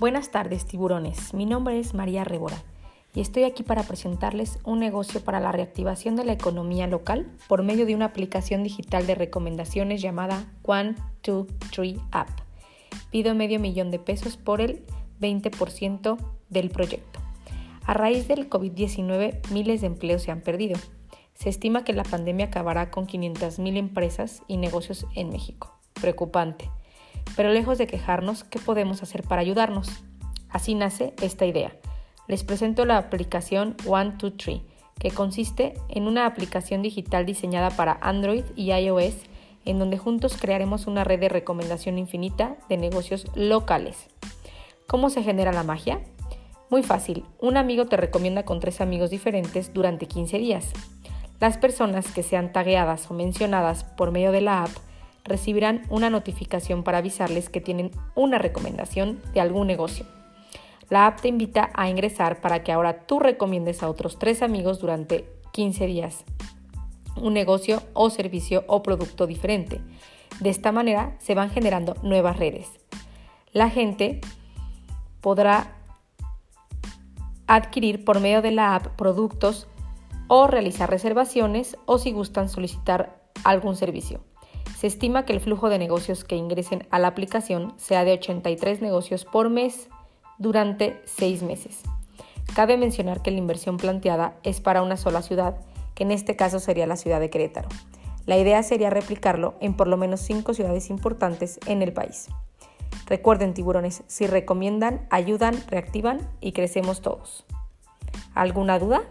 Buenas tardes, tiburones. Mi nombre es María Rebora y estoy aquí para presentarles un negocio para la reactivación de la economía local por medio de una aplicación digital de recomendaciones llamada One, Two, Three App. Pido medio millón de pesos por el 20% del proyecto. A raíz del COVID-19, miles de empleos se han perdido. Se estima que la pandemia acabará con 500.000 empresas y negocios en México. Preocupante. Pero lejos de quejarnos, ¿qué podemos hacer para ayudarnos? Así nace esta idea. Les presento la aplicación One2Tree, que consiste en una aplicación digital diseñada para Android y iOS, en donde juntos crearemos una red de recomendación infinita de negocios locales. ¿Cómo se genera la magia? Muy fácil, un amigo te recomienda con tres amigos diferentes durante 15 días. Las personas que sean tagueadas o mencionadas por medio de la app recibirán una notificación para avisarles que tienen una recomendación de algún negocio. La app te invita a ingresar para que ahora tú recomiendes a otros tres amigos durante 15 días un negocio o servicio o producto diferente. De esta manera se van generando nuevas redes. La gente podrá adquirir por medio de la app productos o realizar reservaciones o si gustan solicitar algún servicio. Se estima que el flujo de negocios que ingresen a la aplicación sea de 83 negocios por mes durante 6 meses. Cabe mencionar que la inversión planteada es para una sola ciudad, que en este caso sería la ciudad de Querétaro. La idea sería replicarlo en por lo menos 5 ciudades importantes en el país. Recuerden tiburones, si recomiendan, ayudan, reactivan y crecemos todos. ¿Alguna duda?